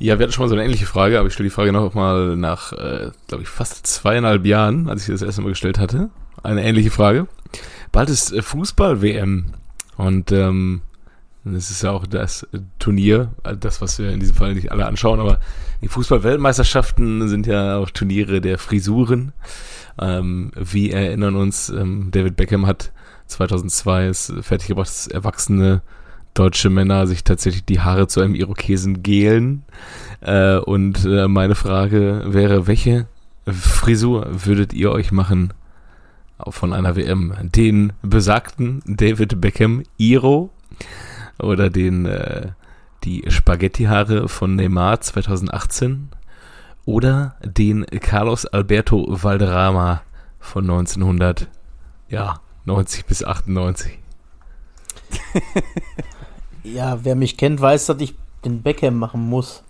Ja, wir hatten schon mal so eine ähnliche Frage, aber ich stelle die Frage noch mal nach, äh, glaube ich, fast zweieinhalb Jahren, als ich das erste Mal gestellt hatte. Eine ähnliche Frage. Bald ist äh, Fußball-WM und ähm, das ist ja auch das Turnier, äh, das, was wir in diesem Fall nicht alle anschauen, aber die Fußball-Weltmeisterschaften sind ja auch Turniere der Frisuren. Ähm, wir erinnern uns, ähm, David Beckham hat 2002 es fertiggebracht, dass erwachsene deutsche Männer sich tatsächlich die Haare zu einem Irokesen gelen. Äh, und äh, meine Frage wäre, welche Frisur würdet ihr euch machen von einer WM? Den besagten David Beckham Iro oder den äh, die Spaghetti-Haare von Neymar 2018 oder den Carlos Alberto Valderrama von 1900, ja, 90 bis 98. ja, wer mich kennt, weiß, dass ich den Beckham machen muss.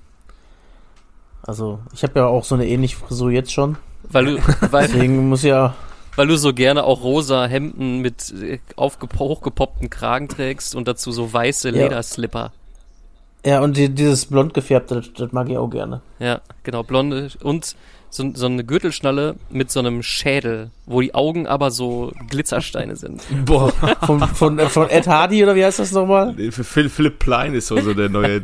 Also, ich habe ja auch so eine ähnliche Frisur jetzt schon. Weil du, weil, Deswegen muss ja. weil du so gerne auch rosa Hemden mit äh, hochgepoppten Kragen trägst und dazu so weiße Ja. Lederslipper. Ja, und die, dieses blond gefärbte, das, das mag ich auch gerne. Ja, genau, blonde und so, so eine Gürtelschnalle mit so einem Schädel, wo die Augen aber so Glitzersteine sind. Boah, Von, von, äh, von Ed Hardy oder wie heißt das nochmal? für Phil, Philipp Plein ist so, so der neue,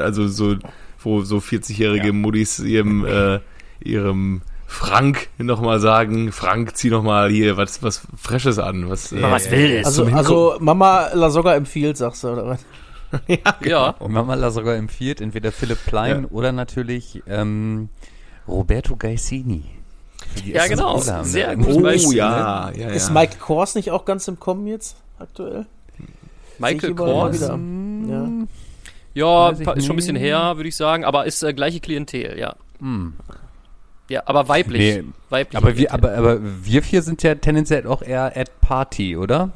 also so, wo so 40-jährige Muddis ihrem, äh, ihrem Frank nochmal sagen, Frank, zieh noch mal hier was, was Freshes an. Was, äh, was Wildes. Also, also Mama La Soga empfiehlt, sagst du, oder was? Ja, Und Mama sogar empfiehlt entweder Philipp Plein Ja. oder natürlich ähm, Roberto Gaisini. Ja, genau. Ne? Sehr Ein gutes Oh Beispiel, ja, ja, ja. Ist Mike Kors nicht auch ganz im Kommen jetzt, aktuell? Michael Kors. Ja, pa- ist schon ein bisschen her, würde ich sagen, aber ist äh, gleiche Klientel, ja. hm. Ja, aber weiblich. Nee, weiblich Aber wir, aber, aber wir vier sind ja tendenziell auch eher at Party, oder?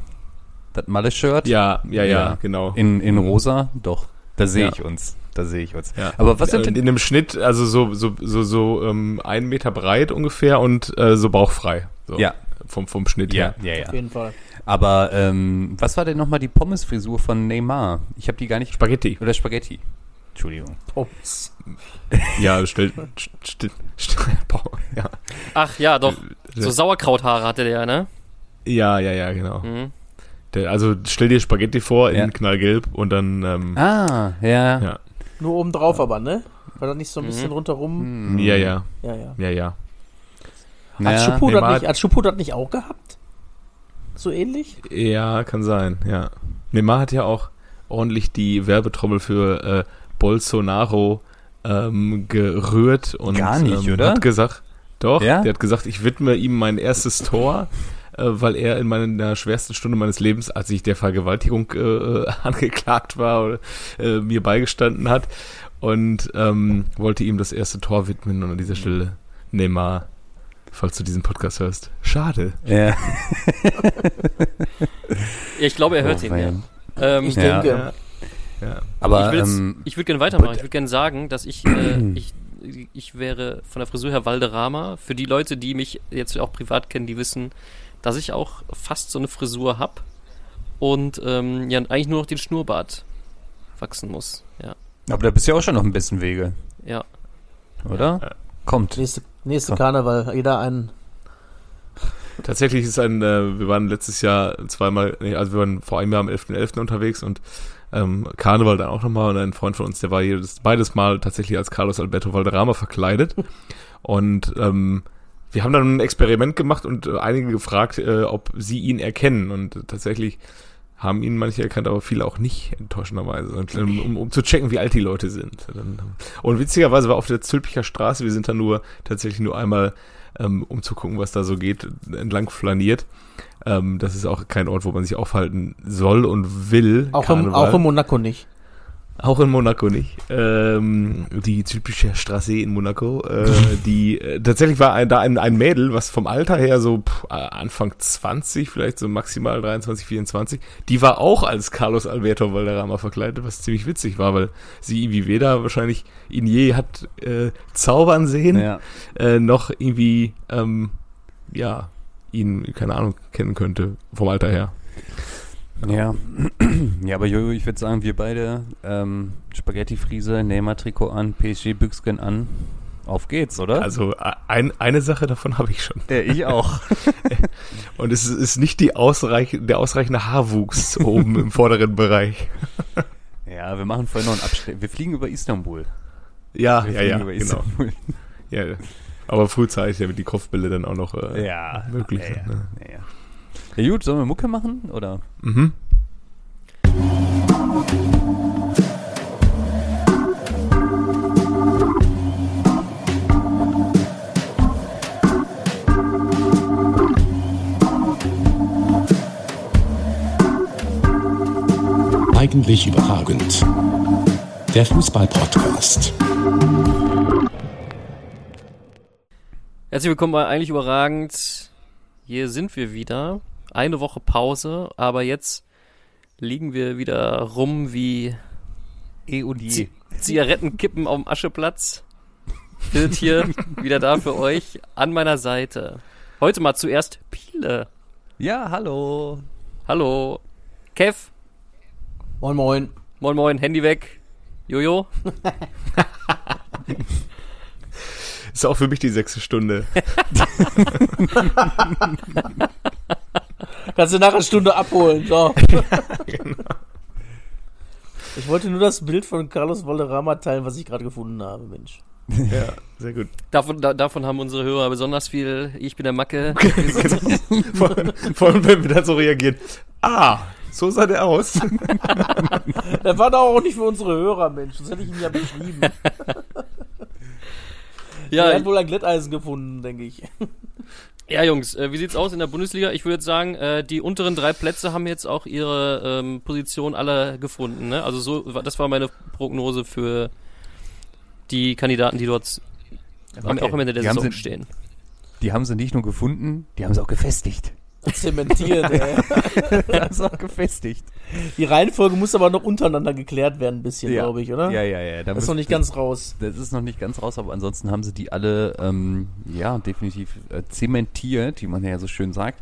Das Malle-Shirt? Ja, ja, ja, Ja. genau. In, in rosa? Doch. Da sehe Ja. ich uns. Da sehe ich uns. Ja. Aber was sind in denn einem Schnitt, also so so so so ähm, einen Meter breit ungefähr und äh, so bauchfrei. So, Ja. Vom vom Schnitt Ja, her. ja, Auf ja. jeden Fall. Aber ähm, was war denn nochmal die Pommesfrisur von Neymar? Ich habe die gar nicht. Spaghetti. Oder Spaghetti. Entschuldigung. Pommes. Ja, stell, stell, stell, boah, ja. Ach ja, doch. Äh, So Sauerkrauthaare hatte der, ne? ja, ja, ja, genau. Mhm. Der, also stell dir Spaghetti vor in Ja. knallgelb und dann ähm, Ah, ja. Ja. Nur oben drauf aber, ne? War das nicht so ein bisschen Mhm. rundherum? Hm. ja, ja, Ja, ja. ja, ja. Naja, hat Schupu das Neymar- nicht, hat Schupu das nicht auch gehabt? So ähnlich? Ja, kann sein, ja. Neymar hat ja auch ordentlich die Werbetrommel für äh, Bolsonaro ähm, gerührt und Gar nicht, ähm, oder? hat gesagt, doch, Ja? der hat gesagt, ich widme ihm mein erstes Tor, weil er in meiner schwersten Stunde meines Lebens, als ich der Vergewaltigung äh, angeklagt war, oder, äh, mir beigestanden hat und ähm, wollte ihm das erste Tor widmen und an dieser Stelle Neymar, falls du diesen Podcast hörst, schade. Ja. Ja, ich glaube, er hört Oh, ihn, ja. Ähm, Ich Ja. denke. Ja. Aber ich ähm, ich würde gerne weitermachen. Ich würde gerne sagen, dass ich, äh, ich, ich wäre von der Frisur her Valderrama. Für die Leute, die mich jetzt auch privat kennen, die wissen, dass ich auch fast so eine Frisur hab und ähm, ja eigentlich nur noch den Schnurrbart wachsen muss. Ja, aber da bist du ja auch schon noch ein bisschen Wege, ja. oder? Kommt. Nächste, nächste So. Karneval, jeder einen. Tatsächlich ist ein, äh, wir waren letztes Jahr zweimal, nee, also wir waren vor einem Jahr am 11.11. unterwegs und ähm, Karneval dann auch nochmal und ein Freund von uns, der war jedes, beides Mal tatsächlich als Carlos Alberto Valderrama verkleidet und ähm, wir haben dann ein Experiment gemacht und äh, einige gefragt, äh, ob sie ihn erkennen und äh, tatsächlich haben ihn manche erkannt, aber viele auch nicht, enttäuschenderweise, und, ähm, um, um zu checken, wie alt die Leute sind. Dann, und witzigerweise war auf der Zülpicher Straße, wir sind dann nur tatsächlich nur einmal, ähm, um zu gucken, was da so geht, entlang flaniert. Ähm, das ist auch kein Ort, wo man sich aufhalten soll und will. Auch im, auch im Monaco nicht. Auch in Monaco nicht. Ähm, die typische Straße in Monaco. Äh, die äh, tatsächlich war ein, da ein, ein Mädel, was vom Alter her so pff, Anfang 20, vielleicht so maximal 23, 24. Die war auch als Carlos Alberto Valderrama verkleidet, was ziemlich witzig war, weil sie irgendwie weder wahrscheinlich ihn je hat äh, zaubern sehen, Ja. äh, noch irgendwie ähm, ja ihn keine Ahnung kennen könnte vom Alter her. Ja. ja, aber Jojo, ich würde sagen, wir beide ähm, Spaghetti-Friese, Neymar-Trikot an, PSG-Büchsken an. Auf geht's, oder? Also ein, eine Sache davon habe ich schon. ja, ich auch. Und es ist nicht die ausreich, der ausreichende Haarwuchs oben im vorderen Bereich. ja, wir machen vorhin noch einen Abschnitt. Wir fliegen über Istanbul. Ja, Wir ja, fliegen ja, über genau. Istanbul. Ja, aber frühzeitig, damit die Kopfbälle dann auch noch äh, Ja, möglich sind. ja, Ne? ja, ja. gut, sollen wir Mucke machen? Oder? Mhm. Eigentlich überragend. Der Fußball-Podcast. Herzlich willkommen bei Eigentlich Überragend. Hier sind wir wieder. Eine Woche Pause, aber jetzt liegen wir wieder rum wie Eh und je. Zigarettenkippen auf dem Ascheplatz. Bild hier wieder da für euch an meiner Seite. Heute mal zuerst Piele. Ja, hallo. Hallo. Kev. Moin, moin. Moin moin, Handy weg. Jojo. Ist auch für mich die sechste Stunde. Kannst du nach einer Stunde abholen. So. Ich wollte nur das Bild von Carlos Valderrama teilen, was ich gerade gefunden habe, Mensch. ja, sehr gut. Davon, da, davon haben unsere Hörer besonders viel. Ich bin der Macke. Vor, vor allem, wenn wir dann so reagieren. Ah, so sah der aus. Der war doch auch nicht für unsere Hörer, Mensch. Das hätte ich ihm ja beschrieben. Ja, er hat wohl ein Glätteisen gefunden, denke ich. Ja, Jungs, äh, wie sieht's aus in der Bundesliga? Ich würde jetzt sagen, äh, die unteren drei Plätze haben jetzt auch ihre ähm, Position alle gefunden. Ne? Also so, das war meine Prognose für die Kandidaten, die dort Okay. auch am Ende der Die Saison sie- stehen. Die haben sie nicht nur gefunden, die haben sie auch gefestigt. Zementiert, ey. haben sie auch gefestigt. Die Reihenfolge muss aber noch untereinander geklärt werden, ein bisschen, Ja. glaube ich, oder? Ja, ja, ja. Da Das ist noch nicht müsste- ganz raus. Das ist noch nicht ganz raus, aber ansonsten haben sie die alle, ähm, ja, definitiv äh, zementiert, wie man ja so schön sagt.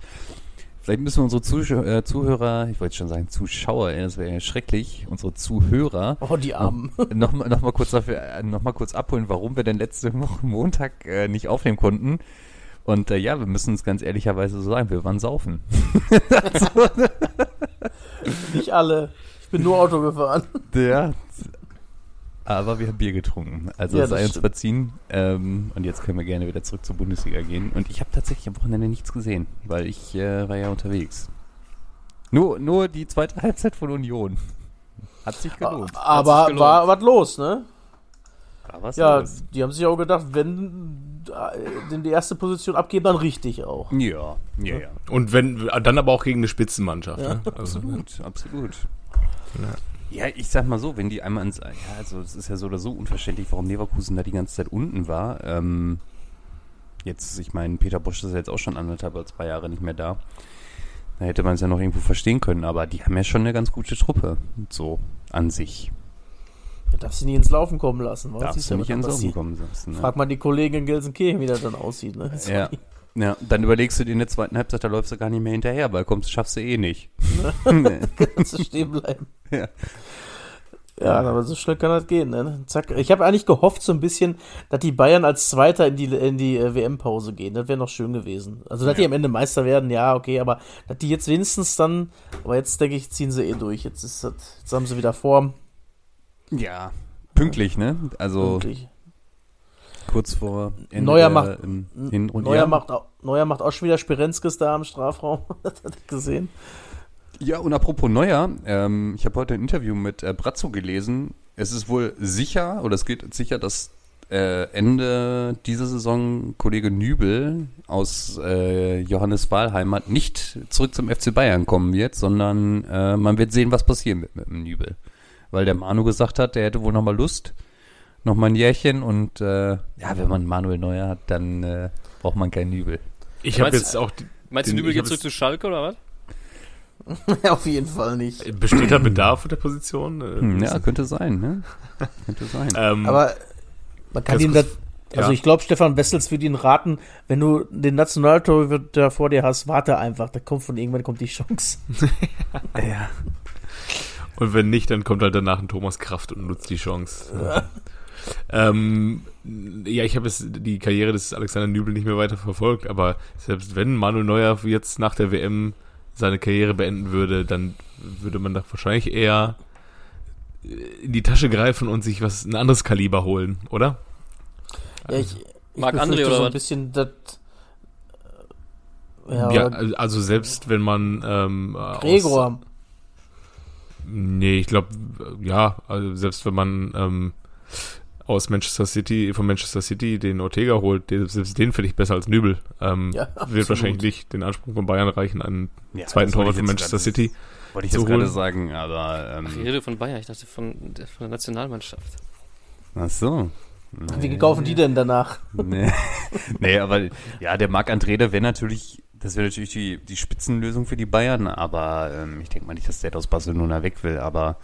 Vielleicht müssen wir unsere Zuschau äh, Zuhörer, ich wollte schon sagen Zuschauer, das wäre ja schrecklich, unsere Zuhörer, Oh, die Armen. noch, mal- noch mal kurz dafür, äh, noch mal kurz abholen, warum wir denn letzte Woche Montag äh, nicht aufnehmen konnten. Und äh, ja, wir müssen es ganz ehrlicherweise so sagen, wir waren saufen. Nicht alle. Ich bin nur Auto gefahren. Ja. Aber wir haben Bier getrunken. Also Ja, sei uns verziehen. Ähm, und jetzt können wir gerne wieder zurück zur Bundesliga gehen. Und ich habe tatsächlich am Wochenende nichts gesehen, weil ich äh, war ja unterwegs. Nur, nur die zweite Halbzeit von Union. Hat sich gelohnt. Aber gelohnt. war was los, ne? Da war's Ja, los. die haben sich auch gedacht, wenn äh, denn die erste Position abgeben, dann richtig auch. Ja, ja, ja. Und wenn, dann aber auch gegen eine Spitzenmannschaft. Ja, ne? also, Absolut, absolut. Ja, ich sag mal so, wenn die einmal ins, ja, also es ist ja so oder so unverständlich, warum Leverkusen da die ganze Zeit unten war. Ähm, jetzt, ich meine, Peter Bosch ist ja jetzt auch schon anderthalb oder zwei Jahre nicht mehr da. Da hätte man es ja noch irgendwo verstehen können, aber die haben ja schon eine ganz gute Truppe, so an sich. Da darfst du nicht ins Laufen kommen lassen. Was Darfst du ja, nicht ins Laufen kommen lassen. Ne? Frag mal die Kollegen in Gelsenkirchen, wie das dann aussieht. Ne? Ja. ja, dann überlegst du dir in der zweiten Halbzeit, da läufst du gar nicht mehr hinterher, weil kommst, schaffst du eh nicht. Nee. Kannst du stehen bleiben. Ja. Ja, aber so schnell kann das gehen. Ne? Zack. Ich habe eigentlich gehofft so ein bisschen, dass die Bayern als Zweiter in die, in die äh, WM-Pause gehen. Das wäre noch schön gewesen. Also, dass die am Ende Meister werden, ja, okay, aber dass die jetzt wenigstens dann, aber jetzt denke ich, ziehen sie eh durch. Jetzt, ist das, jetzt haben sie wieder Form. Ja, pünktlich, ne? Also Wirklich. kurz vor Ende Neuer macht- ähm. Neuer, Ja. macht, auch- Neuer macht auch schon wieder Spirenzkes da am Strafraum. Hat er gesehen? Ja, und apropos Neuer, ähm, ich habe heute ein Interview mit äh, Brazzo gelesen. Es ist wohl sicher, oder es geht sicher, dass äh, Ende dieser Saison Kollege Nübel aus äh, Johannes Wahlheimat nicht zurück zum FC Bayern kommen wird, sondern äh, man wird sehen, was passieren wird mit dem Nübel. Weil der Manu gesagt hat, der hätte wohl nochmal Lust, nochmal ein Jährchen und äh, ja, wenn man Manuel Neuer hat, dann äh, braucht man keinen Nübel. Ich habe Meinst- jetzt auch. die- Meinst du, Nübel geht zurück zu Schalke oder was? Auf jeden Fall nicht. Besteht da Bedarf für der Position? Äh, Hm, ja, könnte sein, ne? könnte sein. ähm, Aber man kann ihm das, Also Ja. ich glaube, Stefan Wessels würde ihn raten, wenn du den Nationaltorhüter vor dir hast, warte einfach, da kommt von irgendwann kommt die Chance. Ja. Und wenn nicht, dann kommt halt danach ein Thomas Kraft und nutzt die Chance. ähm, ja, ich habe jetzt die Karriere des Alexander Nübel nicht mehr weiter verfolgt, aber selbst wenn Manuel Neuer jetzt nach der WM seine Karriere beenden würde, dann würde man da wahrscheinlich eher äh, in die Tasche greifen und sich was ein anderes Kaliber holen, oder? Ja, ich, ich Marc André oder so ein bisschen das. Ja, Ja, aber also selbst wenn man ähm, aus- Gregor. Nee, ich glaube, ja, also selbst wenn man ähm, aus Manchester City, von Manchester City den Ortega holt, der, selbst den finde ich besser als Nübel. Ähm, Ja, wird wahrscheinlich nicht den Anspruch von Bayern reichen, einen Ja, zweiten Torwart von Manchester City. Wollte ich zu jetzt gerade sagen, aber. Ach, ich Ähm, rede von Bayern, ich dachte von, von der Nationalmannschaft. ach so. Wie kaufen die denn danach? Nee. nee, aber ja, der Marc André, der wäre natürlich, das wäre natürlich die, die Spitzenlösung für die Bayern, aber ähm, ich denke mal nicht, dass der aus Barcelona weg will, aber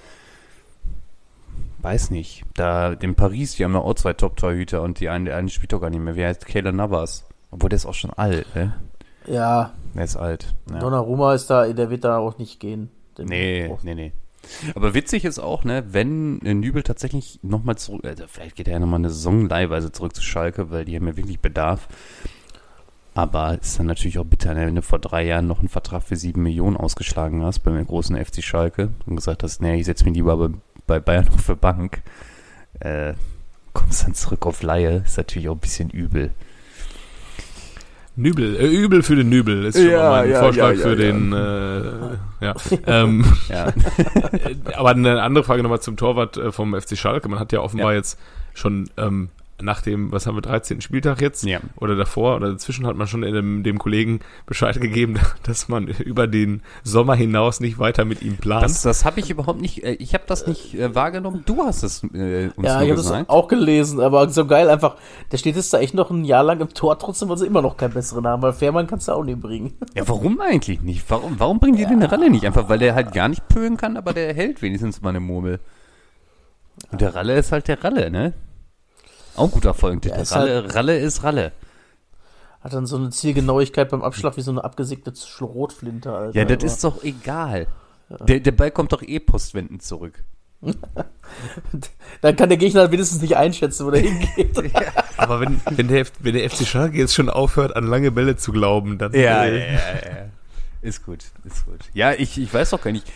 weiß nicht. Da, den Paris, die haben ja auch zwei Top-Torhüter und die eine, eine spielt doch gar nicht mehr. Wie heißt Kayla Navas? Obwohl der ist auch schon alt, ne? Ja, Der ist alt. Ja. Donnarumma ist da, der wird da auch nicht gehen. Nee, nee, nee. Aber witzig ist auch, ne, wenn äh, Nübel tatsächlich nochmal zurück, also vielleicht geht er ja nochmal eine Saison leihweise zurück zu Schalke, weil die haben ja wirklich Bedarf. Aber ist dann natürlich auch bitter, ne, wenn du vor drei Jahren noch einen Vertrag für sieben Millionen ausgeschlagen hast beim großen FC Schalke und gesagt hast, nee, ich setze mich lieber bei, bei Bayern auf der Bank. Äh, kommst dann zurück auf Laie, ist natürlich auch ein bisschen übel. Nübel, äh, übel für den Nübel ist schon Ja, mal mein ja, Vorschlag ja, ja, für ja. den, äh, ja. ähm, Ja. Äh, aber eine andere Frage nochmal zum Torwart äh, vom FC Schalke. Man hat ja offenbar Ja. jetzt schon ähm, nach dem, was haben wir, 13. Spieltag jetzt? Ja. Oder davor oder dazwischen hat man schon dem, dem Kollegen Bescheid gegeben, dass man über den Sommer hinaus nicht weiter mit ihm plant. Das, das habe ich überhaupt nicht, äh, ich habe das nicht äh, wahrgenommen. Du hast es äh, uns Ja, nur ich habe das auch gelesen, aber so geil einfach. Der steht jetzt da echt noch ein Jahr lang im Tor, trotzdem, weil sie immer noch keinen besseren haben, weil Fährmann kannst du auch nicht bringen. Ja, warum eigentlich nicht? Warum, warum bringen die den Ralle nicht? Einfach, weil der halt gar nicht pölen kann, aber der hält wenigstens mal eine Murmel. Und der Ralle ist halt der Ralle, ne? Auch ein guter Folgentitel. Ja, ist Ralle, Ralle ist Ralle. Hat dann so eine Zielgenauigkeit beim Abschlag wie so eine abgesägte Schrotflinte, Alter. Ja, das aber- ist doch egal. Der, der Ball kommt doch eh postwendend zurück. Dann kann der Gegner wenigstens nicht einschätzen, wo der hingeht. aber wenn, wenn, der, wenn der FC Schalke jetzt schon aufhört, an lange Bälle zu glauben, dann äh, ja. Ist gut, ist gut. Ja, ich, ich weiß doch gar nicht.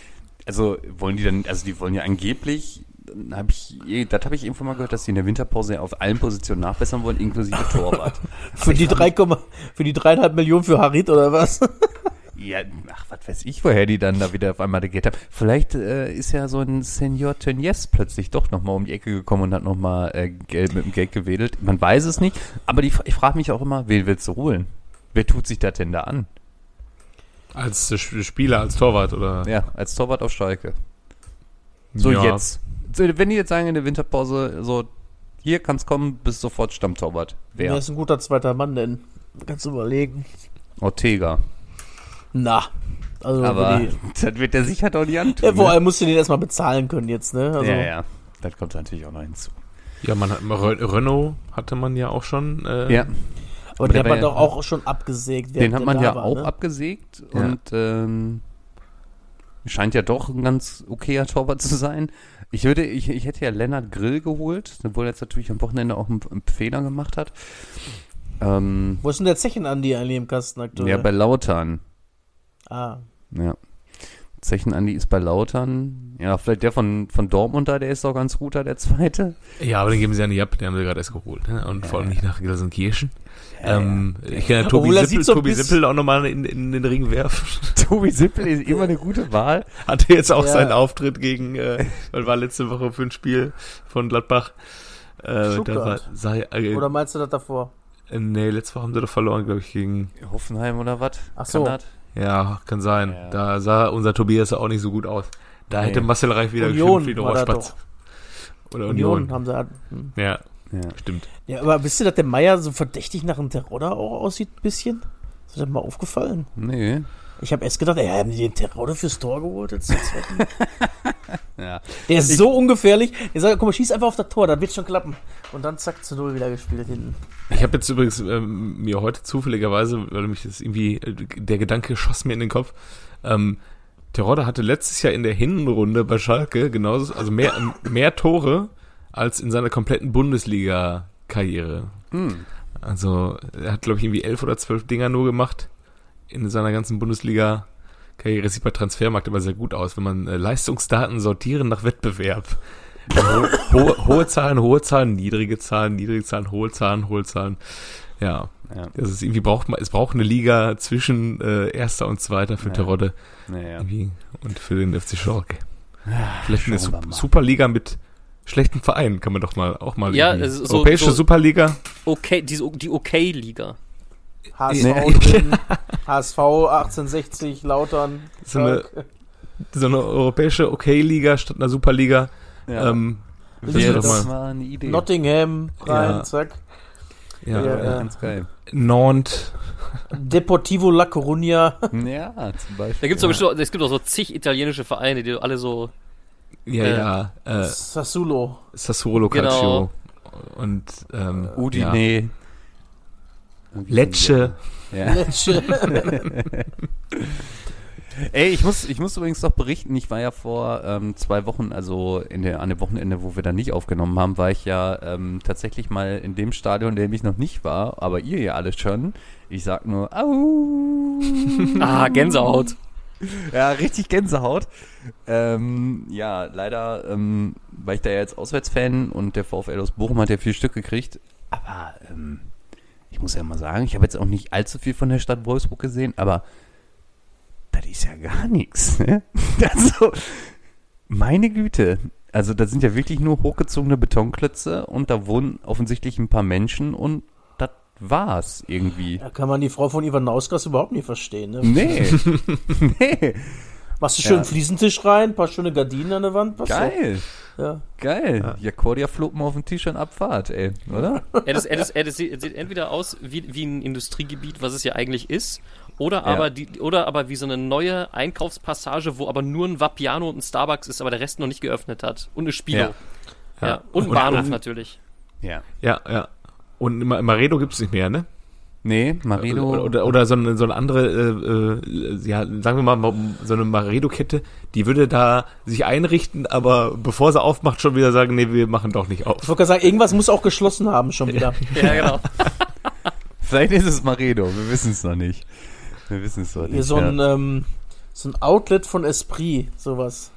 Also wollen die dann, also die wollen ja angeblich, habe ich, das habe ich irgendwann mal gehört, dass die in der Winterpause auf allen Positionen nachbessern wollen, inklusive Torwart. für, die drei, Komma- für die dreieinhalb Millionen für Harit oder was? Ja, ach, was weiß ich, woher die dann da wieder auf einmal regiert haben. Vielleicht äh, ist ja so ein Senior Tönnies plötzlich doch nochmal um die Ecke gekommen und hat nochmal äh, Geld mit dem Geld gewedelt. Man weiß es nicht, aber die, ich frage mich auch immer, wen willst du holen? Wer tut sich das denn da an? als Sp- Spieler, als Torwart oder Ja, als Torwart auf Schalke. So Ja. jetzt. So, wenn die jetzt sagen in der Winterpause, so, hier kann's kommen, bist sofort Stammtorwart. Wer Wer? ist ein guter zweiter Mann denn? Kannst du überlegen. Ortega. Na. Also Aber die, das wird der sicher doch nicht antun. ja, vor ne? allem musst du den erstmal bezahlen können jetzt, ne? Also, ja, ja. Das kommt natürlich auch noch hinzu. Ja, man hat Re- Renault hatte man ja auch schon. Äh, Ja, Aber den hat man ja- doch auch schon abgesägt. den hat man ja war, auch ne? abgesägt Ja. und ähm, scheint ja doch ein ganz okayer Torwart zu sein. Ich würde, ich, ich hätte ja Lennart Grill geholt, obwohl er jetzt natürlich am Wochenende auch einen, einen Fehler gemacht hat. Ähm, Wo ist denn der Zechen-Andi eigentlich im Kasten aktuell? ja, bei Lautern. ah. Ja. Zechen Andi ist bei Lautern. Ja, vielleicht der von, von Dortmund da, der ist auch ganz gut da, der zweite. Ja, aber den geben sie ja nicht ab, den haben sie gerade erst geholt. Ne? Und vor allem nicht nach Gelsenkirchen. Ähm, ich kann ja Tobi Obwohl Sippel, sieht so Tobi Sippel auch nochmal in, in den Ring werfen. Tobi Sippel ist immer eine gute Wahl. Hatte jetzt auch Ja. seinen Auftritt gegen, äh, weil war letzte Woche für ein Spiel von Gladbach. Äh, Stuttgart. war, sei, äh, Oder meinst du das davor? äh, nee, letzte Woche haben sie doch verloren, glaube ich, gegen, Hoffenheim oder was? Ach so. Kann das? Ja, kann sein. Ja. Da sah unser Tobias auch nicht so gut aus. Da Nee. hätte Marcel Reif wieder Union geschimpft wie Rohrspatz. Oder Union. Union haben sie. Hm. Ja, Ja. stimmt. Ja, aber wisst ihr, dass der Meier so verdächtig nach einem Terodder auch aussieht, ein bisschen? Ist das mal aufgefallen? Nee. Ich habe erst gedacht, ey, haben die den Terraude fürs Tor geholt? Jetzt zum zweiten? Ja. Der ist so ungefährlich. Der sagt, guck mal, schieß einfach auf das Tor, dann wird schon klappen. Und dann zack, zu Null wieder gespielt hinten. Ich habe jetzt übrigens ähm, mir heute zufälligerweise, weil mich das irgendwie, äh, der Gedanke schoss mir in den Kopf, ähm, Terodde hatte letztes Jahr in der Hinrunde bei Schalke genauso, also mehr, mehr Tore als in seiner kompletten Bundesliga-Karriere. Hm. Also er hat, glaube ich, irgendwie elf oder zwölf Dinger nur gemacht in seiner ganzen Bundesliga-Karriere. Das sieht bei Transfermarkt immer sehr gut aus, wenn man äh, Leistungsdaten sortieren nach Wettbewerb. Ho hohe, hohe Zahlen, hohe Zahlen, niedrige Zahlen, niedrige Zahlen, hohe Zahlen, hohe Zahlen. Ja, Ja. das ist irgendwie braucht man, es braucht eine Liga zwischen äh, erster und zweiter für Ja. Terodde Naja. und für den FC Schalke. Vielleicht eine mal. Superliga mit schlechten Vereinen kann man doch mal auch mal Ja, irgendwie- es ist so- europäische so- Superliga. Okay, diese, die Okay-Liga. HSV Nee. drin, HSV 1860, Lautern. So eine- so eine europäische Okay-Liga statt einer Superliga. Ja. Ähm, Wäre das doch mal eine Idee. Nottingham, rein, Ja. zack. ja, Ja, ja, ja. ganz geil. Nantes. Deportivo La Coruña. Ja, zum Beispiel. Da gibt's doch bestimmt, es gibt auch so zig italienische Vereine, die alle so. Ja, Äh, ja. Äh, Sassuolo. Sassuolo Genau. Calcio. Und ähm, Udine. Lecce. Ja. Lecce. Ey, ich muss, ich muss übrigens noch berichten, ich war ja vor ähm, zwei Wochen, also in der, an dem Wochenende, wo wir da nicht aufgenommen haben, war ich ja ähm, tatsächlich mal in dem Stadion, in dem ich noch nicht war, aber ihr ja alle schon. Ich sag nur, au. Ah, Gänsehaut. Ja, richtig Gänsehaut. Ähm, ja, leider ähm, war ich da ja jetzt Auswärtsfan und der VfL aus Bochum hat ja vier Stück gekriegt. Aber ähm, ich muss ja mal sagen, ich habe jetzt auch nicht allzu viel von der Stadt Wolfsburg gesehen, aber das ist ja gar nichts. Ne? Also, meine Güte. Also, da sind ja wirklich nur hochgezogene Betonklötze und da wohnen offensichtlich ein paar Menschen und das war's irgendwie. Da kann man die Frau von Ivan Nauskas überhaupt nicht verstehen. Ne? Nee. nee. Machst du schön Ja. einen Fliesentisch rein, paar schöne Gardinen an der Wand. passt Geil. doch. Ja. Geil. Ja, Cordia flog mal auf den T-Shirt Abfahrt, ey, oder? Ja, das, ja, das, ja, das sieht entweder aus wie, wie ein Industriegebiet, was es ja eigentlich ist, oder Ja. aber die, oder aber wie so eine neue Einkaufspassage, wo aber nur ein Vapiano und ein Starbucks ist, aber der Rest noch nicht geöffnet hat. Und eine Spilo. Ja. Ja. Ja. Und ein Und- Bahnhof und- natürlich. Ja. Ja, ja. Und Ma- Maredo gibt's nicht mehr, ne? Nee, Maredo. Oder, oder, oder so, eine, so eine andere, äh, äh, ja, sagen wir mal, so eine Maredo-Kette, die würde da sich einrichten, aber bevor sie aufmacht, schon wieder sagen, nee, wir machen doch nicht Ich auf. wollte gerade sagen, irgendwas muss auch geschlossen haben schon wieder. Ja, genau. Vielleicht ist es Maredo, wir wissen es noch nicht. Wir wissen es noch nicht. Hier so ein, ja. ähm, so ein Outlet von Esprit, sowas.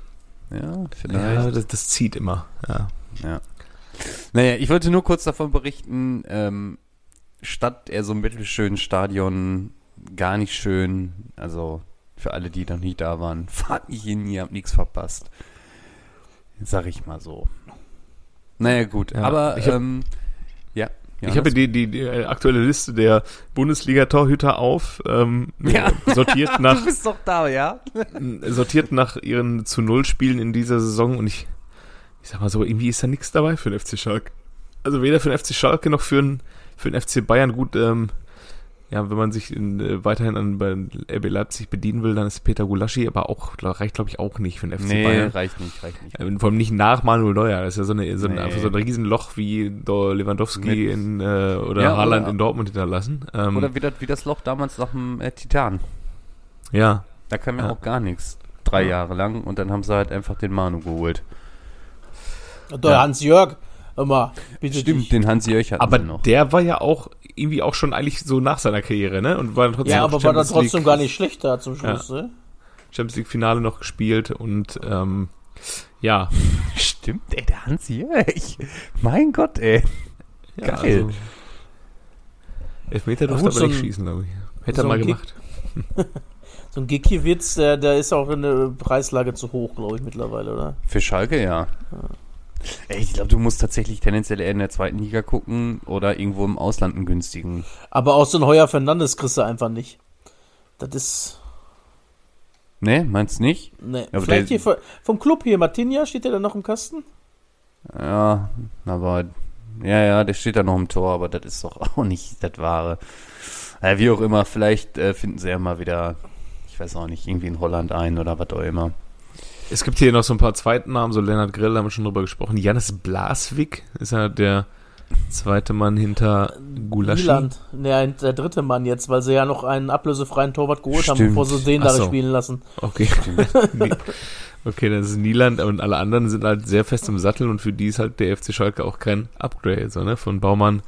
ja, Ja, vielleicht. das, das zieht immer. Ja. Ja. Naja, ich wollte nur kurz davon berichten, ähm, statt eher so ein mittelschönen Stadion, gar nicht schön, also für alle, die noch nie da waren, fahrt nicht hin, ihr habt nichts verpasst. Sag ich mal so. Naja, gut, Ja, aber ich hab- ähm, ja. Ich habe die, die, die äh, aktuelle Liste der Bundesliga-Torhüter auf, ähm, Ja. sortiert Du nach bist doch da, ja? sortiert nach ihren zu Null Spielen in dieser Saison und ich, ich sag mal so, irgendwie ist da nichts dabei für den FC Schalke. Also weder für den FC Schalke noch für den, für den FC Bayern gut, ähm, ja, wenn man sich in, äh, weiterhin an bei RB Leipzig bedienen will, dann ist Peter Gulaschi, aber auch, reicht glaube ich auch nicht für den FC Nee, Bayern. reicht nicht, reicht nicht. Äh, Vor allem nicht nach Manuel Neuer. Das ist ja so, eine, so, ein, Nee. einfach so ein Riesenloch wie do Lewandowski Mit- in, äh, oder Ja, Haaland oder- in Dortmund hinterlassen. Ähm, Oder wie das, wie das Loch damals nach dem äh, Titan. ja, Da kam ja, Ja. auch gar nichts. Drei Jahre lang und dann haben sie halt einfach den Manu geholt. Der Ja. Hans-Jörg, immer, bitte Stimmt, dich. den Hansi Jörch hatten aber noch. der war ja auch irgendwie auch schon eigentlich so nach seiner Karriere, ne? Und war dann trotzdem Ja, aber war dann trotzdem League- gar nicht schlecht da zum Schluss, ne? Champions League Finale noch gespielt und ähm, ja, Stimmt, ey, der Hansi Jörch. Mein Gott, ey. ja Geil. Also, Elfmeter durfte gut, aber so nicht schießen, glaube ich. Hätte so er mal gemacht. So ein Gikiewicz, der, der ist auch in der Preislage zu hoch, glaube ich, mittlerweile, oder? Für Schalke, ja. Ey, ich glaube, du musst tatsächlich tendenziell eher in der zweiten Liga gucken oder irgendwo im Ausland einen günstigen. Aber auch so ein Heuer Fernandes kriegst du einfach nicht. Das ist. Ne, meinst du nicht? Ne, aber vielleicht der- hier vom Club hier, Martinia, steht der da noch im Kasten? Ja, aber ja, ja, der steht da noch im Tor, aber das ist doch auch nicht das Wahre. Ja, wie auch immer, vielleicht äh, finden sie ja mal wieder, ich weiß auch nicht, irgendwie in Holland ein oder was auch immer. Es gibt hier noch so ein paar zweiten Namen, so Lennart Grill haben wir schon drüber gesprochen. Janis Blaswig ist ja der zweite Mann hinter Gulaschi. Wieland, ne, der dritte Mann jetzt, weil sie ja noch einen ablösefreien Torwart geholt haben, Stimmt. bevor sie den Ach da so. spielen lassen. Okay. Okay, das ist Nieland und alle anderen sind halt sehr fest im Sattel und für die ist halt der FC Schalke auch kein Upgrade. So, ne? Von Baumann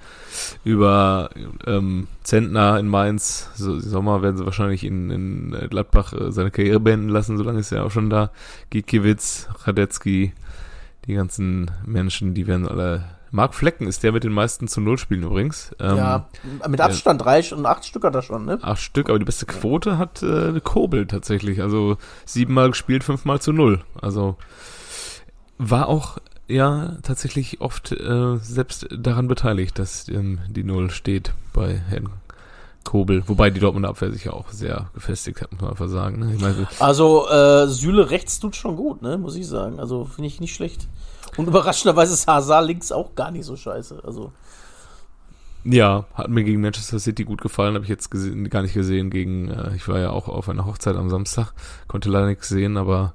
über ähm, Zentner in Mainz. So, Sommer werden sie wahrscheinlich in, in Gladbach äh, seine Karriere beenden lassen, solange ist er auch schon da. Gikiewicz, Radetzky, die ganzen Menschen, die werden alle. Marc Flecken ist der mit den meisten zu Null Spielen übrigens. Ähm, ja, mit Abstand drei und acht Stück hat er schon, ne? Acht Stück, aber die beste Quote hat äh, Kobel tatsächlich. Also siebenmal gespielt, fünfmal zu null. Also war auch ja tatsächlich oft äh, selbst daran beteiligt, dass ähm, die Null steht bei Herrn Kobel. Wobei die Dortmunder Abwehr sich ja auch sehr gefestigt hat, muss man einfach sagen. Ne? Ich meine, Also, äh, Süle rechts tut schon gut, ne, muss ich sagen. Also, finde ich nicht schlecht. Und überraschenderweise ist Hazard links auch gar nicht so scheiße. Also, ja, hat mir gegen Manchester City gut gefallen, habe ich jetzt gesehen, gar nicht gesehen gegen, äh, ich war ja auch auf einer Hochzeit am Samstag, konnte leider nichts sehen, aber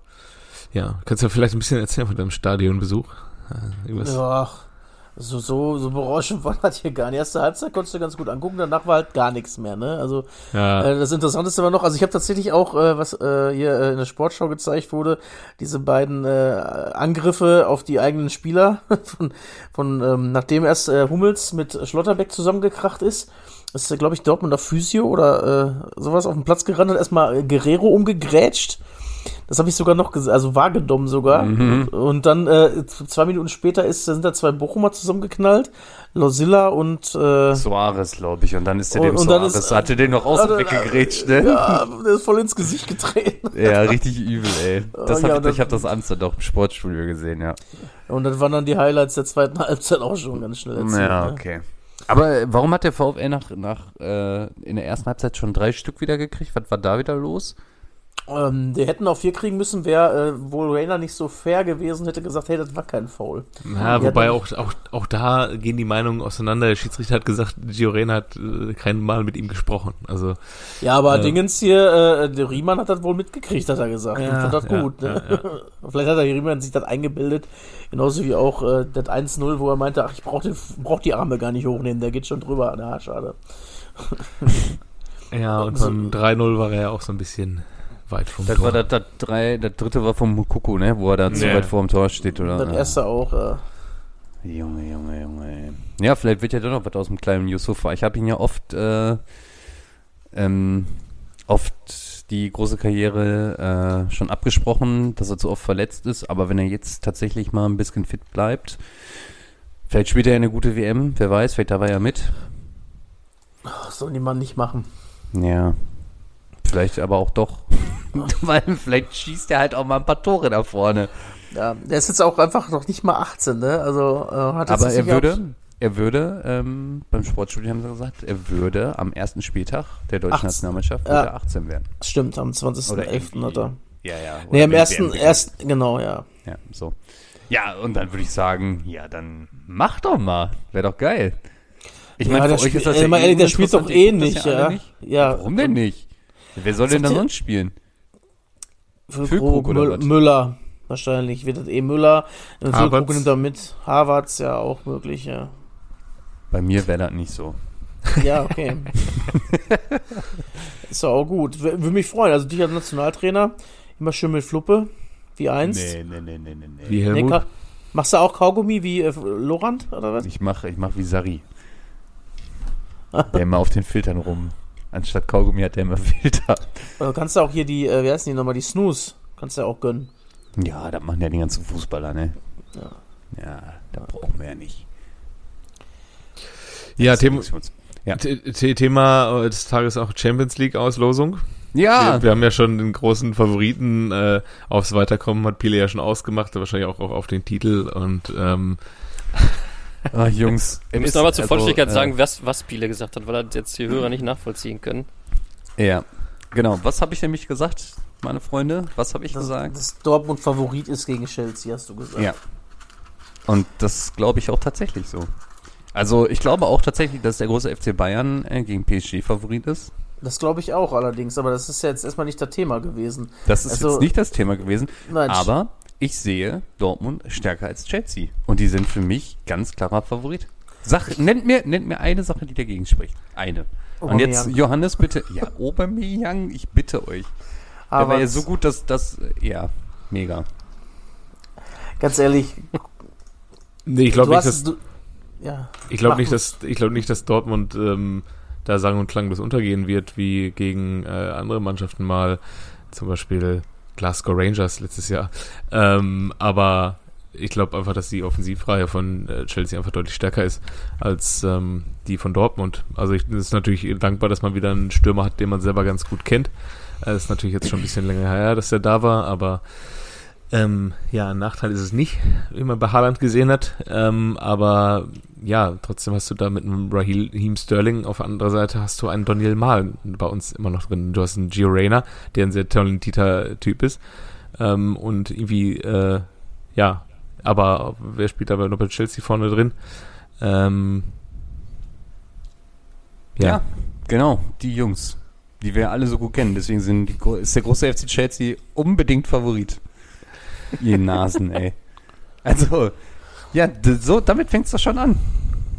ja, kannst du ja vielleicht ein bisschen erzählen von deinem Stadionbesuch? Äh, ja, so, so, so berauschend war das hier gar nicht. Erste Halbzeit konntest du ganz gut angucken, danach war halt gar nichts mehr, ne? Also, Ja. Äh, das Interessanteste war noch, also ich habe tatsächlich auch, äh, was äh, hier äh, in der Sportschau gezeigt wurde, diese beiden äh, Angriffe auf die eigenen Spieler, von, von ähm, nachdem erst äh, Hummels mit Schlotterbeck zusammengekracht ist, ist, glaube ich, Dortmunder Physio oder äh, sowas auf den Platz gerannt, hat erstmal Guerrero umgegrätscht. Das habe ich sogar noch, ges- also wahrgenommen sogar. Und, und dann äh, zwei Minuten später ist, sind da zwei Bochumer zusammengeknallt, Losilla und äh, Suarez, glaube ich. Und dann ist der dem und dann Suarez, ist- hatte den noch außen äh, weggegrätscht, ne? ja, der ist voll ins Gesicht getreten. Ja, richtig übel, ey. Das ja, hab, das- ich habe das Amsterdam auch im Sportstudio gesehen, ja. Und dann waren dann die Highlights der zweiten Halbzeit auch schon ganz schnell erzählt. Ja, ne? okay. Aber äh, warum hat der VfL nach, nach äh, in der ersten Halbzeit schon drei Stück wieder gekriegt? Was war da wieder los? Ähm, die hätten auch vier kriegen müssen, wäre äh, wohl Rainer nicht so fair gewesen, hätte gesagt, hey, das war kein Foul. Ja, wobei auch, auch, auch da gehen die Meinungen auseinander. Der Schiedsrichter hat gesagt, Gio Reyna hat äh, kein Mal mit ihm gesprochen. Also Ja, aber Ja. Dingens hier, äh, der Riemann hat das wohl mitgekriegt, hat er gesagt. Ja, und fand das ja, gut. Ne? ja, Vielleicht hat der Riemann sich das eingebildet, genauso wie auch äh, das 1-0, wo er meinte, ach, ich brauch, den, brauch die Arme gar nicht hochnehmen, der geht schon drüber. Na, schade. ja, und beim 3-0 war er ja auch so ein bisschen weit vom Das Tor. war das, das, drei, das dritte war vom Mukoko, ne? Wo er da zu Ja. weit vor dem Tor steht, oder? Das erste auch. Äh, Junge, Junge, Junge. Ja, vielleicht wird ja doch noch was aus dem kleinen Yusufa. Ich habe ihn ja oft, äh, ähm, oft die große Karriere äh, schon abgesprochen, dass er zu oft verletzt ist. Aber wenn er jetzt tatsächlich mal ein bisschen fit bleibt, vielleicht spielt er eine gute WM, wer weiß, vielleicht da war er mit. das soll die Mann nicht machen. Ja. Vielleicht aber auch doch. Weil vielleicht schießt er halt auch mal ein paar Tore da vorne. Ja, der ist jetzt auch einfach noch nicht mal 18, ne? Also äh, hat Aber er würde, er würde, ähm, beim Sportstudio haben sie gesagt, er würde am ersten Spieltag der deutschen 18. Nationalmannschaft Ja. würde er 18 werden. Stimmt, am Oder 20.11. irgendwie- hat er. Ja, ja. Nee, Oder am ersten, WM beginnt. erst, genau, ja. Ja, so. Ja, und dann würde ich sagen, ja, dann mach doch mal. Wäre doch geil. Ich Ja, meine, der für euch spiel- ist das ja mal eh ehrlich, der spielt doch eh nicht, ja. nicht. Ja. Warum denn nicht? Wer soll denn da sonst spielen? Für Füllkrug Krug, oder was? Müller. Wahrscheinlich wird das eh Müller. Füllkrug Havertz. nimmt er mit. Harvards ja auch möglich, ja. Bei mir wäre das nicht so. Ja, okay. ist auch gut. Würde mich freuen. Also dich als Nationaltrainer, immer schön mit Fluppe, wie einst. nee, nee, nee, nee, nee. Wie Nee, Helmut. Ka- Machst du auch Kaugummi wie äh, Lorand oder was? Ich mache ich mach wie Sari. der immer auf den Filtern rum. Anstatt Kaugummi hat der immer Filter. Oder kannst du auch hier die, äh, wie heißen die nochmal, die Snooze? Kannst du ja auch gönnen. Ja, das machen ja die ganzen Fußballer, ne? Ja. Ja, da brauchen wir ja nicht. Ja, Thema, Ja. The- The- Thema des Tages auch Champions League Auslosung. Ja, Wir, wir haben ja schon den großen Favoriten äh, aufs Weiterkommen, hat Pile ja schon ausgemacht, wahrscheinlich auch, auch auf den Titel und ähm, Ach, Jungs. Wir müssen aber zur Also, Vollständigkeit äh, sagen, was, was Spiele gesagt hat, weil er jetzt die Hörer nicht nachvollziehen können. Ja, genau. Was habe ich nämlich gesagt, meine Freunde? Was habe ich Das, gesagt? das Dortmund Favorit ist gegen Chelsea, hast du gesagt. Ja. Und das glaube ich auch tatsächlich so. Also ich glaube auch tatsächlich, dass der große FC Bayern äh, gegen PSG Favorit ist. Das glaube ich auch allerdings, aber das ist ja jetzt erstmal nicht das Thema gewesen. Das ist Also- jetzt nicht das Thema gewesen. Nein, aber ich sehe Dortmund stärker als Chelsea. Und die sind für mich ganz klarer Favorit. Sag, nennt mir, nennt mir eine Sache, die dagegen spricht. Eine. Und jetzt. Johannes, bitte. Ja, Aubameyang, ich bitte euch. Der aber war ja so gut, dass das, ja, mega. ganz ehrlich, Nee, ich glaube du nicht, dass du, ja, Ich glaube Mach nicht, dass ich glaube nicht, dass Dortmund ähm, da sang und klanglos untergehen wird, wie gegen äh, andere Mannschaften mal, zum Beispiel Glasgow Rangers letztes Jahr. Ähm, aber ich glaube einfach, dass die Offensivreihe von äh, Chelsea einfach deutlich stärker ist als ähm, die von Dortmund. Also ich ist natürlich dankbar, dass man wieder einen Stürmer hat, den man selber ganz gut kennt. Es ist natürlich jetzt schon ein bisschen länger her, dass er da war, aber ähm, ja, ein Nachteil ist es nicht, wie man bei Haaland gesehen hat. Ähm, aber ja, trotzdem hast du da mit einem Raheem Sterling auf der anderen Seite hast du einen Daniel Mahl bei uns immer noch drin. Du hast einen Gio Reyna, der ein sehr talentierter Typ ist. Ähm, und irgendwie, äh, ja, aber wer spielt noch bei Chelsea vorne drin? Ähm, Ja. ja. genau, die Jungs, die wir alle so gut kennen. Deswegen sind die, ist der große FC Chelsea unbedingt Favorit. Ihr Nasen, ey. Also, ja, so, damit fängt's doch schon an.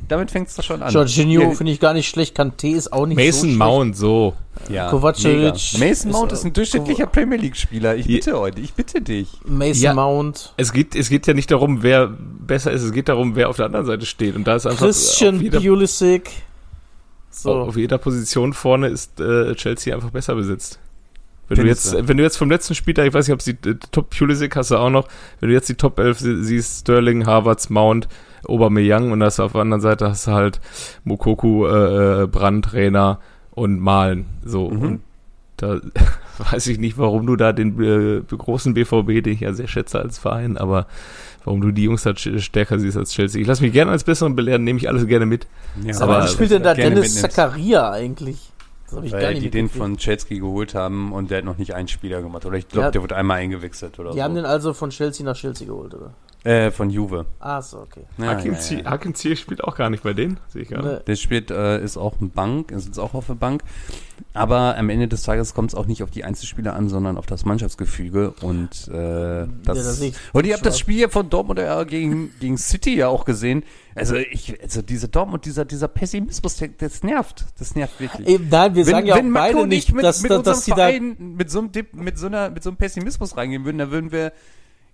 Damit fängt's doch schon an. Jorginho finde ich gar nicht schlecht, Kanté ist auch nicht so Mason schlecht. Mount, so. Ja, Kovacic Mason Mount ist ein durchschnittlicher Premier League-Spieler. Ich bitte heute, ich bitte dich. Mason Ja. Mount, Es geht, es geht ja nicht darum, wer besser ist, es geht darum, wer auf der anderen Seite steht. Und da ist einfach Christian Pulisic. So, auf jeder Position vorne ist äh, Chelsea einfach besser besetzt. Wenn du, jetzt, du? wenn du jetzt vom letzten Spieltag, ich weiß nicht, ob sie äh, Top Pulisic hast du auch noch, wenn du jetzt die Top 11 sie- siehst, Sterling, Havertz, Mount, Aubameyang und das auf der anderen Seite hast du halt Mokoku, äh, äh, Brandt, Rena und Malen. So, Mhm. und da weiß ich nicht, warum du da den äh, großen BVB, den ich ja sehr schätze als Verein, aber warum du die Jungs da sch- stärker siehst als Chelsea. Ich lasse mich gerne als Besseren belehren, nehme ich alles gerne mit. Ja, aber aber wie spielt denn da Dennis. Zakaria eigentlich? Das Weil die den von Chelsea geholt haben und der hat noch nicht einen Spieler gemacht. Oder ich glaube, Ja. der wurde einmal eingewechselt oder Die so. haben den also von Chelsea nach Chelsea geholt, oder? Äh, von Juve. Ah, so, okay. Ja, Hakim, ja, ja. Hakim Ziyech spielt auch gar nicht bei denen, sehe ich gerade. Ne, Der spielt, äh, ist auch ein Bank, ist jetzt auch auf der Bank. Aber am Ende des Tages kommt es auch nicht auf die Einzelspieler an, sondern auf das Mannschaftsgefüge. Und äh, das. da sehe ich und ihr habt das. Spiel ja von Dortmund äh, gegen, gegen City ja auch gesehen. Also ich, also diese Dortmund, dieser, dieser Pessimismus, der, das nervt. Das nervt wirklich. Eben, nein, wir sagen ja auch beide Marco und nicht, ich mit, dass, mit dass, unserem dass die da Verein mit so, einem Dip, mit, so einer, mit so einem Pessimismus reingehen würden, da würden wir,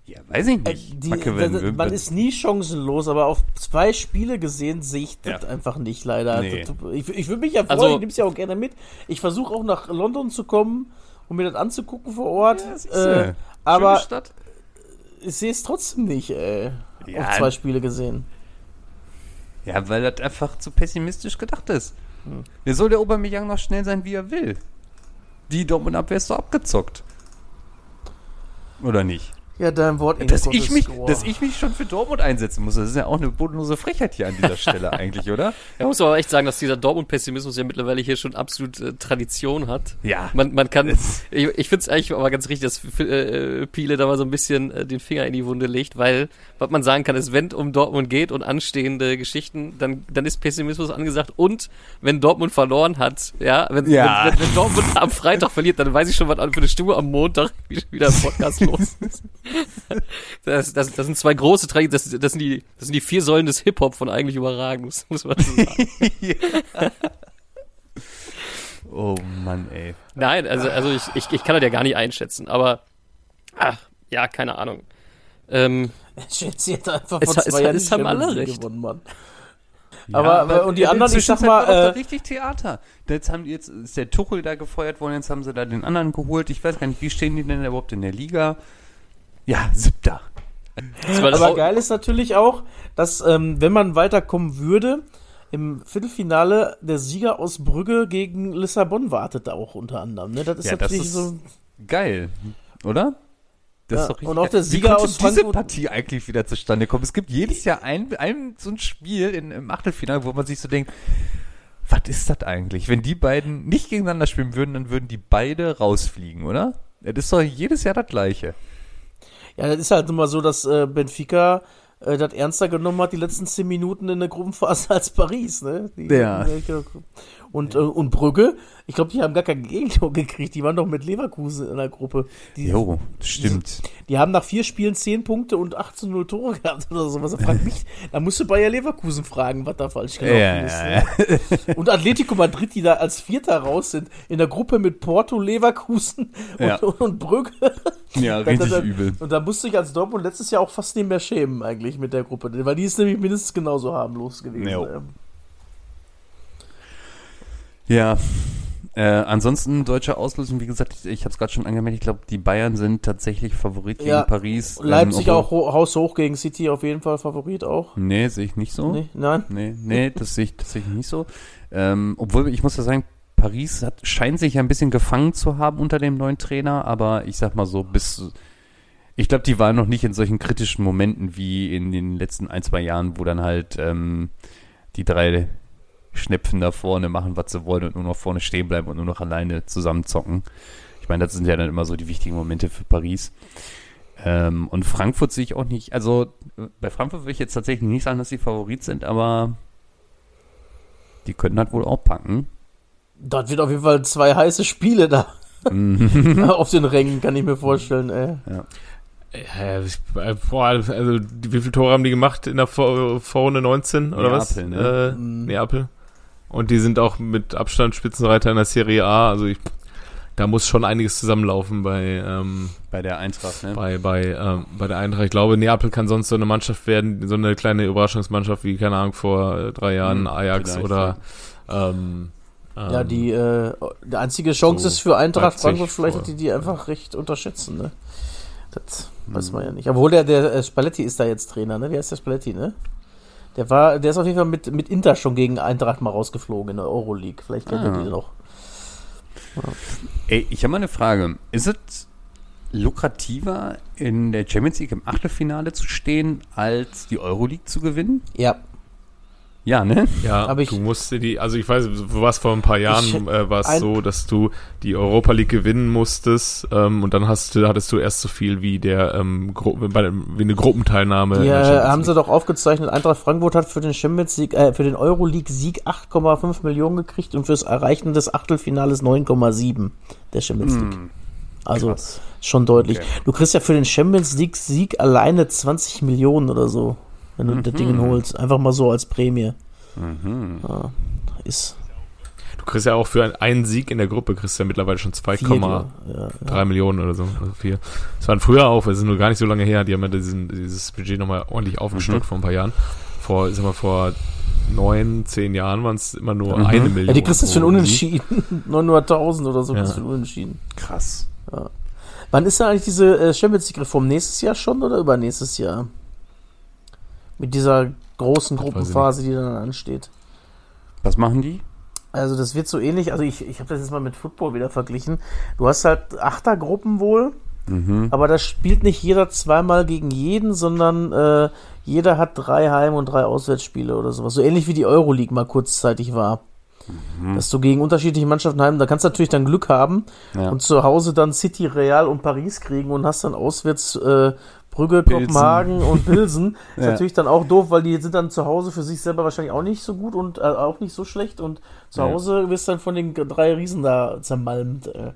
ja, weiß ich Äh, nicht. Die, Macke, da- man ist nie chancenlos, aber auf zwei Spiele gesehen sehe ich das Ja. einfach nicht, leider. Nee. Das- Ich, ich würde mich ja freuen, Also- ich nehme es ja auch gerne mit. Ich versuche auch nach London zu kommen, um mir das anzugucken vor Ort. Ja, äh, aber Stadt. ich sehe es trotzdem nicht, ey. Ja. Auf zwei Spiele gesehen. Ja, weil das einfach zu pessimistisch gedacht ist. Hm. Der soll der Aubameyang noch schnell sein, wie er will. Die Dortmund-Abwehr ist doch abgezockt. Oder nicht? Ja, dein Wort Dass Gottes ich, mich, Score. dass ich mich schon für Dortmund einsetzen muss, das ist ja auch eine bodenlose Frechheit hier an dieser Stelle eigentlich, oder? Ja, muss aber echt sagen, dass dieser Dortmund-Pessimismus ja mittlerweile hier schon absolut äh, Tradition hat. Ja. Man, man kann, Es- ich, ich finde es eigentlich aber ganz richtig, dass äh, Piele da mal so ein bisschen äh, den Finger in die Wunde legt, weil, was man sagen kann, ist, wenn um Dortmund geht und anstehende Geschichten, dann, dann ist Pessimismus angesagt und wenn Dortmund verloren hat, ja, wenn, Ja. wenn, wenn, wenn Dortmund am Freitag verliert, dann weiß ich schon, was für eine Stimme am Montag wieder im Podcast los ist. Das, das, das sind zwei große Traditionen, das, das, sind die, das sind die vier Säulen des Hip-Hop von eigentlich überragend, muss, muss man so sagen. Oh Mann, ey. Nein, also, also ich, ich, ich kann das ja gar nicht einschätzen, aber ach, ja, keine Ahnung. Ähm, hat einfach Es vor zwei es hat- Jahren es haben alle recht. gewonnen, Mann. Aber- aber- und die anderen, ich sag mal, war doch da äh, richtig Theater. Jetzt haben jetzt ist der Tuchel da gefeuert worden, jetzt haben sie da den anderen geholt. Ich weiß gar nicht, wie stehen die denn überhaupt in der Liga? Ja, siebter. das das Aber auch- geil ist natürlich auch, dass, ähm, wenn man weiterkommen würde, im Viertelfinale der Sieger aus Brügge gegen Lissabon wartet auch unter anderem. Ne? Das ist Ja, das natürlich ist so. geil, oder? Das Ja, ist doch richtig und auch der Wie Sieger konnte aus diese Frankfurt- Partie eigentlich wieder zustande kommen? Es gibt jedes Jahr ein, ein so ein Spiel in, im Achtelfinale, wo man sich so denkt, was ist das eigentlich? Wenn die beiden nicht gegeneinander spielen würden, dann würden die beide rausfliegen, oder? Das ist doch jedes Jahr das Gleiche. Ja, das ist halt immer so, dass äh, Benfica äh, das ernster genommen hat, die letzten zehn Minuten in der Gruppenphase als Paris. Ne? Die, Ja. Und, äh, und Brügge, ich glaube, die haben gar kein Gegentor gekriegt. Die waren doch mit Leverkusen in der Gruppe. Die, Jo, stimmt. die haben nach vier Spielen 10 Punkte und 18-0 Tore gehabt oder sowas. Da, fragt mich, da musst du Bayer Leverkusen fragen, was da falsch gelaufen Ja, ist. ja, Ne? Und Atletico Madrid, die da als Vierter raus sind, in der Gruppe mit Porto, Leverkusen und, Ja. und Brügge. Ja, Da- richtig da- übel. Und da musste ich als Dortmund letztes Jahr auch fast nicht mehr schämen, eigentlich mit der Gruppe. Weil die ist nämlich mindestens genauso harmlos gewesen. Jo. Ähm, Ja. Äh, ansonsten deutsche Auslösung, wie gesagt, ich, ich habe es gerade schon angemerkt, ich glaube, die Bayern sind tatsächlich Favorit gegen Ja. Paris. Ähm, Leipzig obwohl- auch ho haushoch gegen City auf jeden Fall Favorit auch. Nee, sehe ich nicht so. Nee, nein. Nee, nee, das sehe ich tatsächlich nicht so. Ähm, obwohl, ich muss ja sagen, Paris hat, scheint sich ja ein bisschen gefangen zu haben unter dem neuen Trainer, aber ich sag mal so, bis. Ich glaube, die waren noch nicht in solchen kritischen Momenten wie in den letzten ein, zwei Jahren, wo dann halt ähm, die drei Schnepfen da vorne machen, was sie wollen und nur noch vorne stehen bleiben und nur noch alleine zusammenzocken. Ich meine, das sind ja dann immer so die wichtigen Momente für Paris. Ähm, und Frankfurt sehe ich auch nicht. Also äh, bei Frankfurt würde ich jetzt tatsächlich nicht sagen, dass sie Favorit sind, aber die könnten halt wohl auch packen. Dort wird auf jeden Fall zwei heiße Spiele da Mhm. auf den Rängen, kann ich mir vorstellen. Ey. Ja, ich, äh, boah, also wie viele Tore haben die gemacht in der Vor Vorrunde 19 oder was? Neapel, ne? Äh, Mhm. Neapel. Und die sind auch mit Abstand Spitzenreiter in der Serie A. Also ich, da muss schon einiges zusammenlaufen bei ähm, Bei der Eintracht, ne? bei bei ähm, bei der Eintracht. Ich glaube, Neapel kann sonst so eine Mannschaft werden, so eine kleine Überraschungsmannschaft wie keine Ahnung vor äh, drei Jahren Hm, Ajax oder ähm, Ja, ähm, die, äh, die einzige Chance so ist für Eintracht Frankfurt vielleicht, dass die die einfach recht unterschätzen, ne? Das weiß Hm. man ja nicht. Obwohl der, der äh, Spalletti ist da jetzt Trainer, ne? Wie heißt der Spalletti, ne? Der war, der ist auf jeden Fall mit, mit Inter schon gegen Eintracht mal rausgeflogen in der Euroleague. Vielleicht kennt Ah. ihr die noch. Ey, ich habe mal eine Frage. Ist es lukrativer, in der Champions League im Achtelfinale zu stehen, als die Euroleague zu gewinnen? Ja, Ja, ne? Ja, Aber ich- du musst dir die, also ich weiß, du warst vor ein paar Jahren, äh, war es so, dass du die Europa League gewinnen musstest ähm, und dann hast du, hattest du erst so viel wie der ähm, Gru bei dem, wie eine Gruppenteilnahme. der äh, haben sie doch aufgezeichnet. Eintracht Frankfurt hat für den Champions League, äh, für den Euroleague-Sieg 8,5 Millionen gekriegt und fürs Erreichen des Achtelfinales 9,7 der Champions League. Hm, Also krass. schon deutlich. Okay. Du kriegst ja für den Champions League Sieg alleine 20 Millionen oder so, wenn du das Ding holst. Einfach mal so als Prämie. Mhm. Ja, ist Du kriegst ja auch für einen, einen Sieg in der Gruppe kriegst ja mittlerweile schon 2,3 viel. Ja, ja. Millionen oder so. Also viel. Das waren früher auch, es ist nur gar nicht so lange her, die haben ja diesen, dieses Budget nochmal ordentlich aufgestockt Mhm. vor ein paar Jahren. Vor, ich sag mal, vor neun, zehn Jahren waren es immer nur Mhm. eine Million. ja, die kriegst du für ein pro Sieg. Unentschieden. 900.000 oder so Ja. kriegst du für Unentschieden. Krass. Wann ist denn eigentlich diese äh, Champions League-Reform? Nächstes Jahr schon oder übernächstes Jahr? Mit dieser großen Gruppenphase, die dann ansteht. Was machen die? Also das wird so ähnlich, also ich, ich habe das jetzt mal mit Football wieder verglichen. Du hast halt Achtergruppen wohl, Mhm. aber da spielt nicht jeder zweimal gegen jeden, sondern äh, jeder hat drei Heim- und drei Auswärtsspiele oder sowas. So ähnlich wie die Euroleague mal kurzzeitig war. Mhm. Dass du gegen unterschiedliche Mannschaften heim, da kannst du natürlich dann Glück haben Ja. und zu Hause dann City, Real und Paris kriegen und hast dann auswärts äh, Brügge, Pilsen. Kopenhagen und Pilsen. Ist Ja. natürlich dann auch doof, weil die sind dann zu Hause für sich selber wahrscheinlich auch nicht so gut und äh, auch nicht so schlecht und zu Ja. Hause wirst du dann von den drei Riesen da zermalmt. Äh.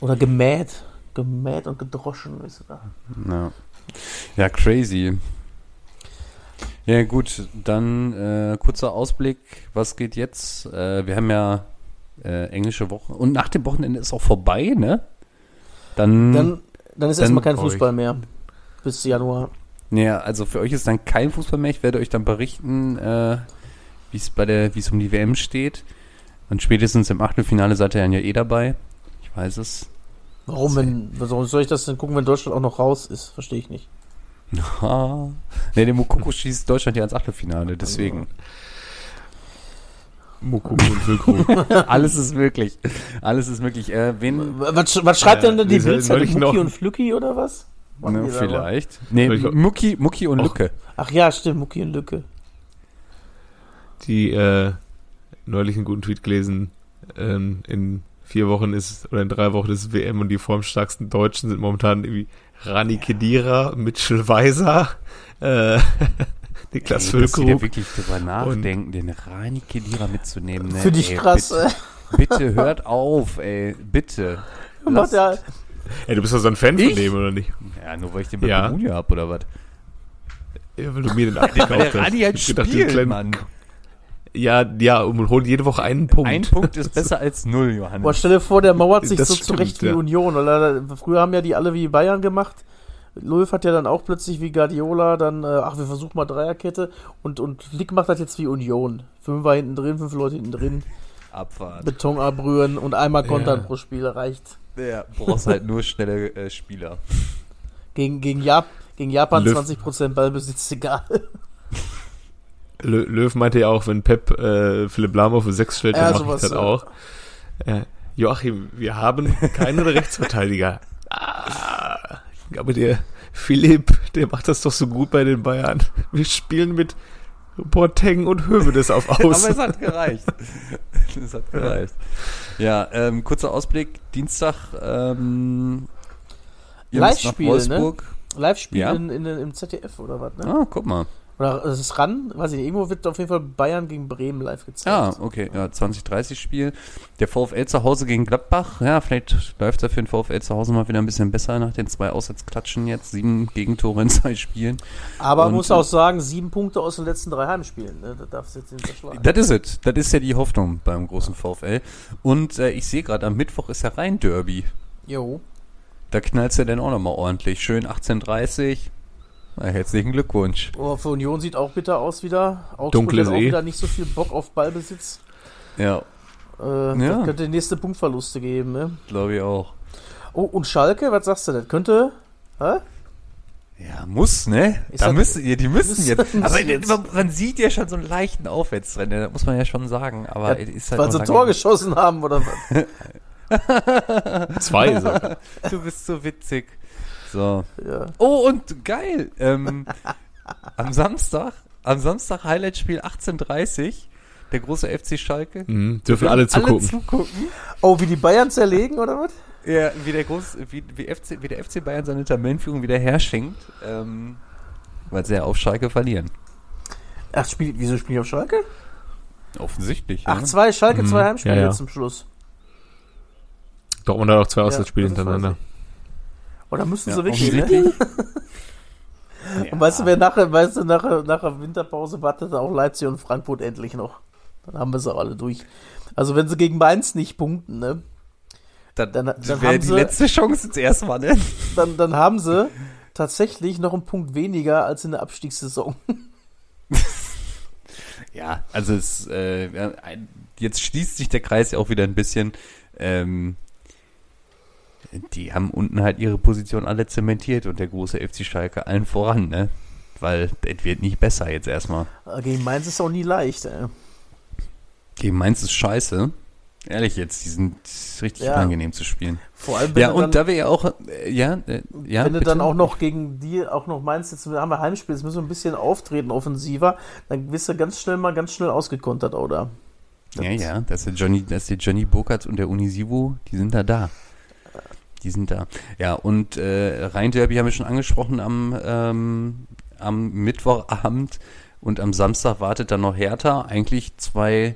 Oder gemäht. Gemäht und gedroschen, weißt du da. Ja. ja, crazy. Ja, gut, dann äh, kurzer Ausblick. Was geht jetzt? Äh, wir haben ja äh, englische Woche. Und nach dem Wochenende ist auch vorbei, ne? Dann. Dann, dann ist Dann erstmal kein Fußball mehr. Bis Januar. ja, also für euch ist dann kein Fußball mehr. Ich werde euch dann berichten, äh, wie es bei der, wie es um die WM steht. Und spätestens im Achtelfinale seid ihr dann ja eh dabei. Ich weiß es. Warum, wenn, warum soll ich das denn gucken, wenn Deutschland auch noch raus ist? Verstehe ich nicht. Ah. Ne, der Mokoko schießt Deutschland ja ins Achtelfinale, deswegen. Mokoko und Wilko. Alles ist möglich. Alles ist möglich. Äh, wen, Was, was schreibt Äh, denn die Bildzeitung? Mucki und Flücki oder was? Ne, vielleicht. Nee, Mucki, Mucki und Och. Lücke. Ach ja, stimmt, Mucki und Lücke. die äh, neulich einen guten Tweet gelesen. Ähm, in vier Wochen ist, oder in drei Wochen ist WM und die formstärksten Deutschen sind momentan irgendwie Rani Kedira, Mitchell Weiser, äh, Niklas Ey, dass Füllkrug. wirklich drüber nachdenken, den Rani Kedira mitzunehmen. Ne? Finde ich Ey, krass. Bitte, bitte hört auf, ey. Bitte. Ja, Ey, du bist doch so ein Fan von Ich? dem, oder nicht? Ja, nur weil ich den bei Ja. Comunio hab, oder was? Ja, weil du mir den abgekauft Weil der hast. Rani halt Ich hab gedacht, den spielt, kleinen- Mann. Ja, ja, und holt jede Woche einen Punkt. Ein Punkt ist besser als null, Johannes. boah, stell dir vor, der mauert sich Das so stimmt, zurecht wie ja. Union. Oder früher haben ja die alle wie Bayern gemacht. Löw hat ja dann auch plötzlich wie Guardiola dann, äh, ach, wir versuchen mal Dreierkette. Und, und Flick macht das jetzt wie Union. Fünf war hinten drin, fünf Leute hinten drin. Abfahrt. Beton abrühren und einmal kontern Ja. pro Spiel reicht. Ja, brauchst halt nur schnelle äh, Spieler. Gegen, gegen, Jap gegen Japan Löw- 20% Ballbesitz, egal. Lö Löw meinte ja auch, wenn Pep äh, Philipp Lahm auf 6 stellt, Ja, dann mache ich sowas, das ja. auch. Äh, Joachim, wir haben keinen Rechtsverteidiger. Ah, aber der Philipp, der macht das doch so gut bei den Bayern. Wir spielen mit Boateng und Hövedes auf Aber Außen. es hat gereicht. es hat gereicht. Ja, ähm, kurzer Ausblick. Dienstag, ähm, Live-Spiel, ne? Live-Spiel Ja. in, in, im ZDF oder was, ne? Ah, guck mal. Oder ist es ran? Weiß ich nicht. Irgendwo wird auf jeden Fall Bayern gegen Bremen live gezeigt. Ah, okay, ja, 2030 Spiel. Der VfL zu Hause gegen Gladbach. Ja, vielleicht läuft er für den VfL zu Hause mal wieder ein bisschen besser nach den zwei Aussetzklatschen jetzt. Sieben Gegentore in zwei Spielen. Aber man muss auch sagen, sieben Punkte aus den letzten drei Heimspielen. Ne? Das darfst du jetzt nicht unterschlagen. Das ist es. Das ist ja die Hoffnung beim großen VfL. Und äh, ich sehe gerade, am Mittwoch ist ja Rhein-Derby. Jo. Da knallst du denn auch nochmal ordentlich. Schön 18.30 Na, herzlichen Glückwunsch. Oh, für Union sieht auch bitter aus wieder. Augsburg Dunkle hat auch See. wieder nicht so viel Bock auf Ballbesitz. Ja, Äh, Ja. Das könnte die nächste Punktverluste geben. Ne? glaube ich auch. Oh, und Schalke, was sagst du denn? Könnte. Hä? Ja, muss, ne? Ich da sag- müssen, ja, die müssen jetzt. Aber jetzt. Man, man sieht ja schon so einen leichten Aufwärtstrend, ne? das muss man ja schon sagen. Aber Ja, ist halt weil sie ein Tor geschossen haben oder was? Zwei sogar. Du bist so witzig. So. Ja. Oh, und geil. Ähm, am Samstag, am Samstag Highlight-Spiel 18.30 der große FC Schalke. Mhm, dürfen alle zugucken. Alle zugucken. Oh, wie die Bayern zerlegen oder was? Ja, wie der, Groß, wie, wie, FC, wie der FC Bayern seine Tabellenführung wieder herschenkt, ähm, weil sie ja auf Schalke verlieren. Ach, spiel, wieso spielen die auf Schalke? Offensichtlich. Ach, ja. zwei Schalke, Mhm. zwei Heimspiele Ja, ja. zum Schluss. Dortmund hat auch zwei Auswärtsspiele hintereinander. Oder müssen Ja, sie wirklich, ne? offensichtlich. Und weißt du, wer nachher, weißt du, nachher, nachher Winterpause wartet auch Leipzig und Frankfurt endlich noch. Dann haben wir sie auch alle durch. Also wenn sie gegen Mainz nicht punkten, ne? Dann, Dann- dann, wäre haben die sie- letzte Chance jetzt erstmal, ne? Dann, dann haben sie tatsächlich noch einen Punkt weniger als in der Abstiegssaison. Ja, also es, äh, ja, jetzt schließt sich der Kreis ja auch wieder ein bisschen. Ähm, die haben unten halt ihre Position alle zementiert und der große FC Schalke allen voran, ne? Weil es wird nicht besser jetzt erstmal. Äh, Gegen Mainz ist auch nie leicht, ey. Gegen Mainz ist scheiße. Ehrlich jetzt, die sind richtig Ja. unangenehm zu spielen. Vor allem, wenn Ja, du und dann, da wir ja auch, äh, ja, äh, ja, wenn du bitte? dann auch noch gegen die auch noch meinst, jetzt haben wir Heimspiel, jetzt müssen wir ein bisschen auftreten, offensiver, dann bist du ganz schnell mal ganz schnell ausgekontert, oder? Ja, ja, das ist der Johnny, das der Johnny Burkhardt und der Unisivo, die sind da da. Die sind da. Ja, und äh, Rhein-Derby haben wir schon angesprochen am, ähm, am Mittwochabend und am Samstag wartet dann noch Hertha. Eigentlich zwei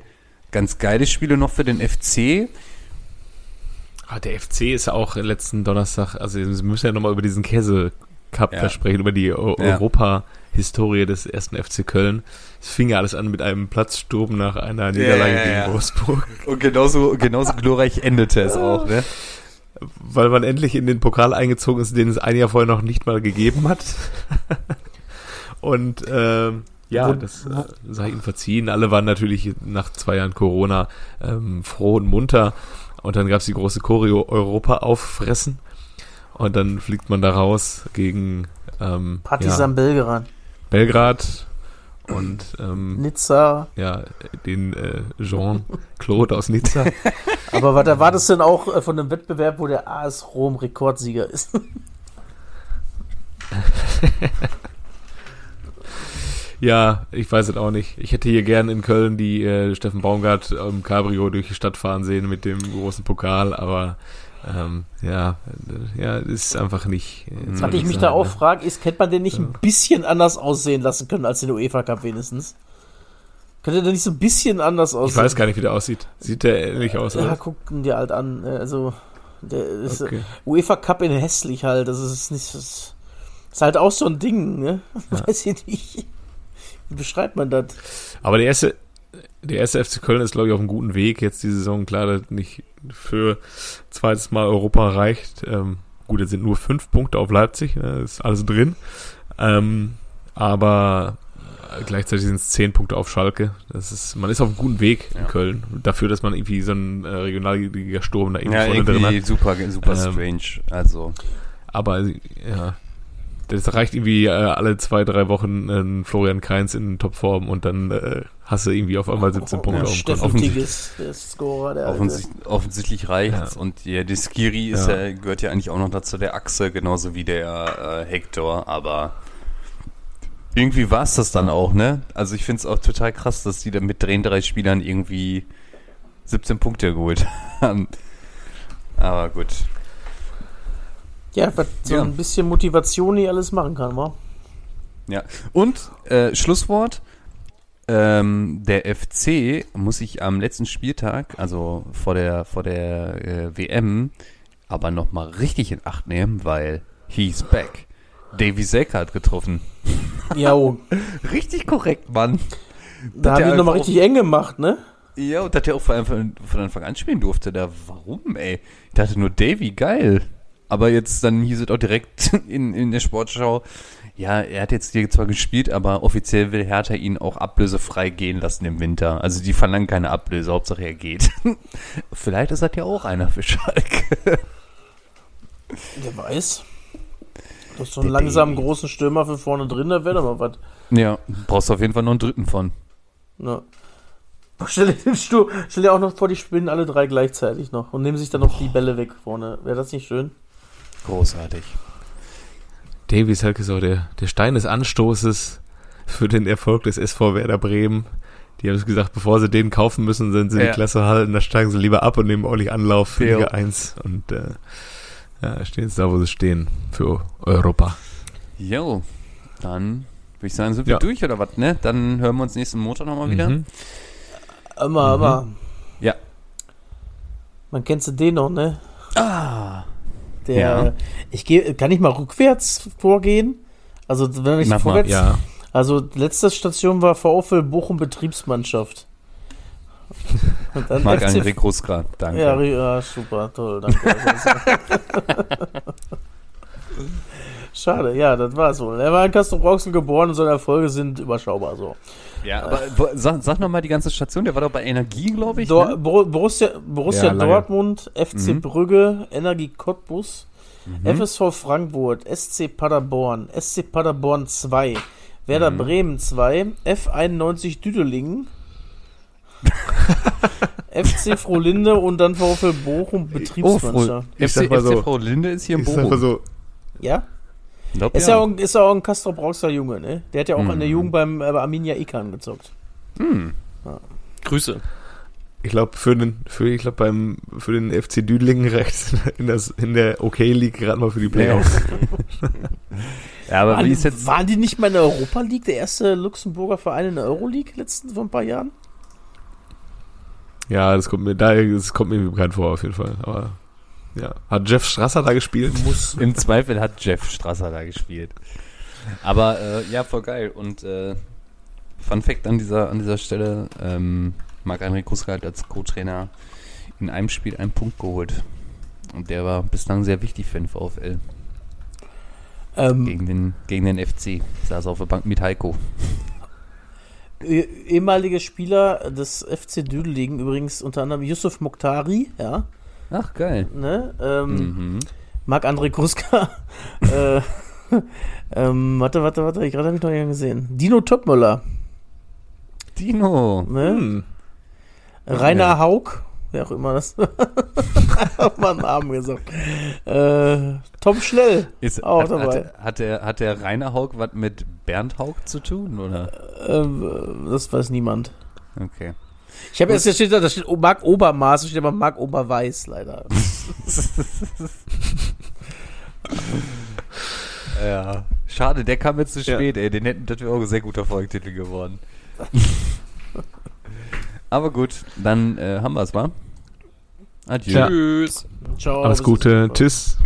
ganz geile Spiele noch für den FC. Ah, der FC ist auch letzten Donnerstag, also wir müssen ja nochmal über diesen Käse-Cup Ja. versprechen, über die O- Ja. Europa-Historie des ersten FC Köln. Es fing ja alles an mit einem Platzsturm nach einer Niederlage ja, gegen. Wolfsburg, Und genauso, genauso glorreich endete es auch, ne? Weil man endlich in den Pokal eingezogen ist, den es ein Jahr vorher noch nicht mal gegeben hat. Und ähm, ja, das äh, sei ihnen verziehen. Alle waren natürlich nach zwei Jahren Corona ähm, froh und munter. Und dann gab es die große Choreo Europa auffressen. Und dann fliegt man da raus gegen ähm, Partisan ja, Belgrad, Belgrad und ähm, Nizza. ja, den äh, Jean-Claude aus Nizza. Aber was erwartest du denn auch äh, von einem Wettbewerb, wo der AS Rom Rekordsieger ist? Ja, ich weiß es auch nicht. Ich hätte hier gern in Köln die äh, Steffen Baumgart ähm, Cabrio durch die Stadt fahren sehen mit dem großen Pokal, aber Ähm, ja, ja, ist einfach nicht. Was soll ich mich sagen, da auch ne? frage, ist, hätte man den nicht ein bisschen anders aussehen lassen können als den UEFA Cup wenigstens? Könnte der nicht so ein bisschen anders Ich aussehen? weiß gar nicht, wie der aussieht. Sieht der ähnlich aus, Ja, oder? gucken dir halt an. äh, Also, der ist Okay. UEFA Cup in hässlich halt. Das ist nicht. Das ist halt auch so ein Ding, ne? Weiß ich nicht. Wie beschreibt man das? Aber der erste, der erste FC Köln ist, glaube ich, auf einem guten Weg jetzt die Saison. Klar, dass nicht für zweites Mal Europa reicht. Ähm, gut, jetzt sind nur fünf Punkte auf Leipzig, ne, ist alles drin. Ähm, aber gleichzeitig sind es zehn Punkte auf Schalke. Das ist, man ist auf einem guten Weg in Ja. Köln. Dafür, dass man irgendwie so einen äh, Regionalliga-Sturm da irgendwie Ja, vorne drin hat. super, super Ähm, strange. Also, Aber ja, das reicht irgendwie äh, alle zwei, drei Wochen äh, Florian Kainz in Topform und dann äh, hast du irgendwie auf einmal 17 Punkte Oh, auf dem. Tigges, der Scorer, der Alte. offensichtlich, offensichtlich reicht's. Ja. Und ja, der Skiri ist Ja. ja. gehört ja eigentlich auch noch dazu der Achse, genauso wie der äh, Hector, aber irgendwie war's das dann auch, ne? Also ich find's auch total krass, dass die da mit drei, drei Spielern irgendwie 17 Punkte geholt haben. Aber gut. Ja, was so Ja. ein bisschen Motivation nicht alles machen kann, wa? Ja. Und äh, Schlusswort. Ähm, der FC muss sich am letzten Spieltag, also vor der vor der äh, WM, aber noch mal richtig in Acht nehmen, weil he's back. Davy Selke hat getroffen. Ja, Richtig korrekt, Mann. da haben die nochmal richtig eng gemacht, ne? Ja, und dass der auch von Anfang, von Anfang an spielen durfte. Da, warum, ey? Ich dachte nur, Davy, geil. Aber jetzt dann hieß es auch direkt in, in der Sportschau, ja, er hat jetzt hier zwar gespielt, aber offiziell will Hertha ihn auch ablösefrei gehen lassen im Winter. Also die verlangen keine Ablöse, Hauptsache er geht. Vielleicht ist das ja auch einer für Schalke. Wer weiß. Du hast so einen langsamen, großen Stürmer für vorne drin, da wäre mal was. Ja, brauchst auf jeden Fall noch einen dritten von. Ja. Stell dir, stell dir auch noch vor, die spielen alle drei gleichzeitig noch und nehmen sich dann noch die Bälle weg vorne. Wäre das nicht schön? Großartig. Davy Selke ist auch der, der Stein des Anstoßes für den Erfolg des SV Werder Bremen. Die haben gesagt, bevor sie den kaufen müssen, sind sie Ja. die Klasse halten, da steigen sie lieber ab und nehmen ordentlich Anlauf für Ja. Liga 1 und äh, ja, stehen jetzt da, wo sie stehen, für Europa. Jo, dann würde ich sagen, sind wir Ja. durch oder was, ne? Dann hören wir uns nächsten Montag nochmal wieder. Mhm. Immer, aber. Ja. Man kennst du den noch, ne? Ah. Der. Ja. Ich gehe, kann ich mal rückwärts vorgehen? Also, wenn ich Mach mal, vorwärts. Ja, Also, letzte Station war VfL Bochum Betriebsmannschaft. Und dann Marc FC André Großgrad, danke. Ja, ja, super, toll, danke. Schade, ja, das war's wohl. Er war in Castro Brauxel geboren und seine Erfolge sind überschaubar so. Ja, aber wo- sag, sag nochmal die ganze Station, der war doch bei Energie, glaube ich. Dor ne? Bor Borussia, Borussia Ja. Dortmund, FC Mhm. Brügge, Energie Cottbus, Mhm. FSV Frankfurt, SC Paderborn, SC Paderborn 2, Werder Mhm. Bremen 2, F91 Düdelingen, FC Frohlinde und dann VfL Bochum Oh, Fro Betriebsmannschaft. Ich FC, sag mal FC so. Frau Linde ist hier im ich sag mal Bochum. so, Ja? Glaub, Ist ja, auch, ein- ist ja auch ein Castro Brauxer Junge, ne? Der hat ja auch Mhm. in der Jugend beim äh, bei Arminia Ikan gezockt. Hm. Grüße. ich glaube, für den, für, ich glaube, beim, für den FC Düdlingen reicht in, das, in der OK League gerade mal für die Playoffs. Ja, aber Waren, wie ist jetzt... waren die nicht mal in der Europa League, der erste Luxemburger Verein in der Euroleague letzten vor ein paar Jahren? Ja, das kommt mir, da, das kommt mir bekannt vor, auf jeden Fall. Aber, ja. Hat Jeff Strasser da gespielt? Muss. Im Zweifel hat Jeff Strasser da gespielt. Aber äh, ja, voll geil. Und äh, Fun Fact an dieser, an dieser Stelle, ähm, Marc-André Kruska hat als Co-Trainer in einem Spiel einen Punkt geholt. Und der war bislang sehr wichtig für den VfL. Ähm, Gegen den, gegen den FC. Saß auf der Bank mit Heiko. eh- ehemalige Spieler des FC Düdelingen, übrigens unter anderem Yusuf Mokhtari, ja, Ach, geil. ne? Ähm, Mhm. Marc-André Kruska. äh, ähm, warte, warte, warte, ich gerade habe ich noch jemanden gesehen. Dino Topmöller, Dino. ne? Hm. Rainer Ja. Haug, wer auch immer das. Hab mal einen Namen gesagt. Äh, Tom Schnell, Ist, Auch hat, dabei. Hat, hat, der, hat der Rainer Haug was mit Bernd Haug zu tun, oder? ähm, das weiß niemand. Okay. Ich habe jetzt, da steht, da steht Marc Obermaß, da steht aber Marc Oberweiß, leider. ja. Schade, der kam jetzt zu Ja. spät, ey. Den hätten, das wäre auch ein sehr guter Folgetitel geworden. Aber gut, dann äh, haben wir es, wa? Adieu. Ja. Tschüss. Ciao. Alles Gute. Tschüss.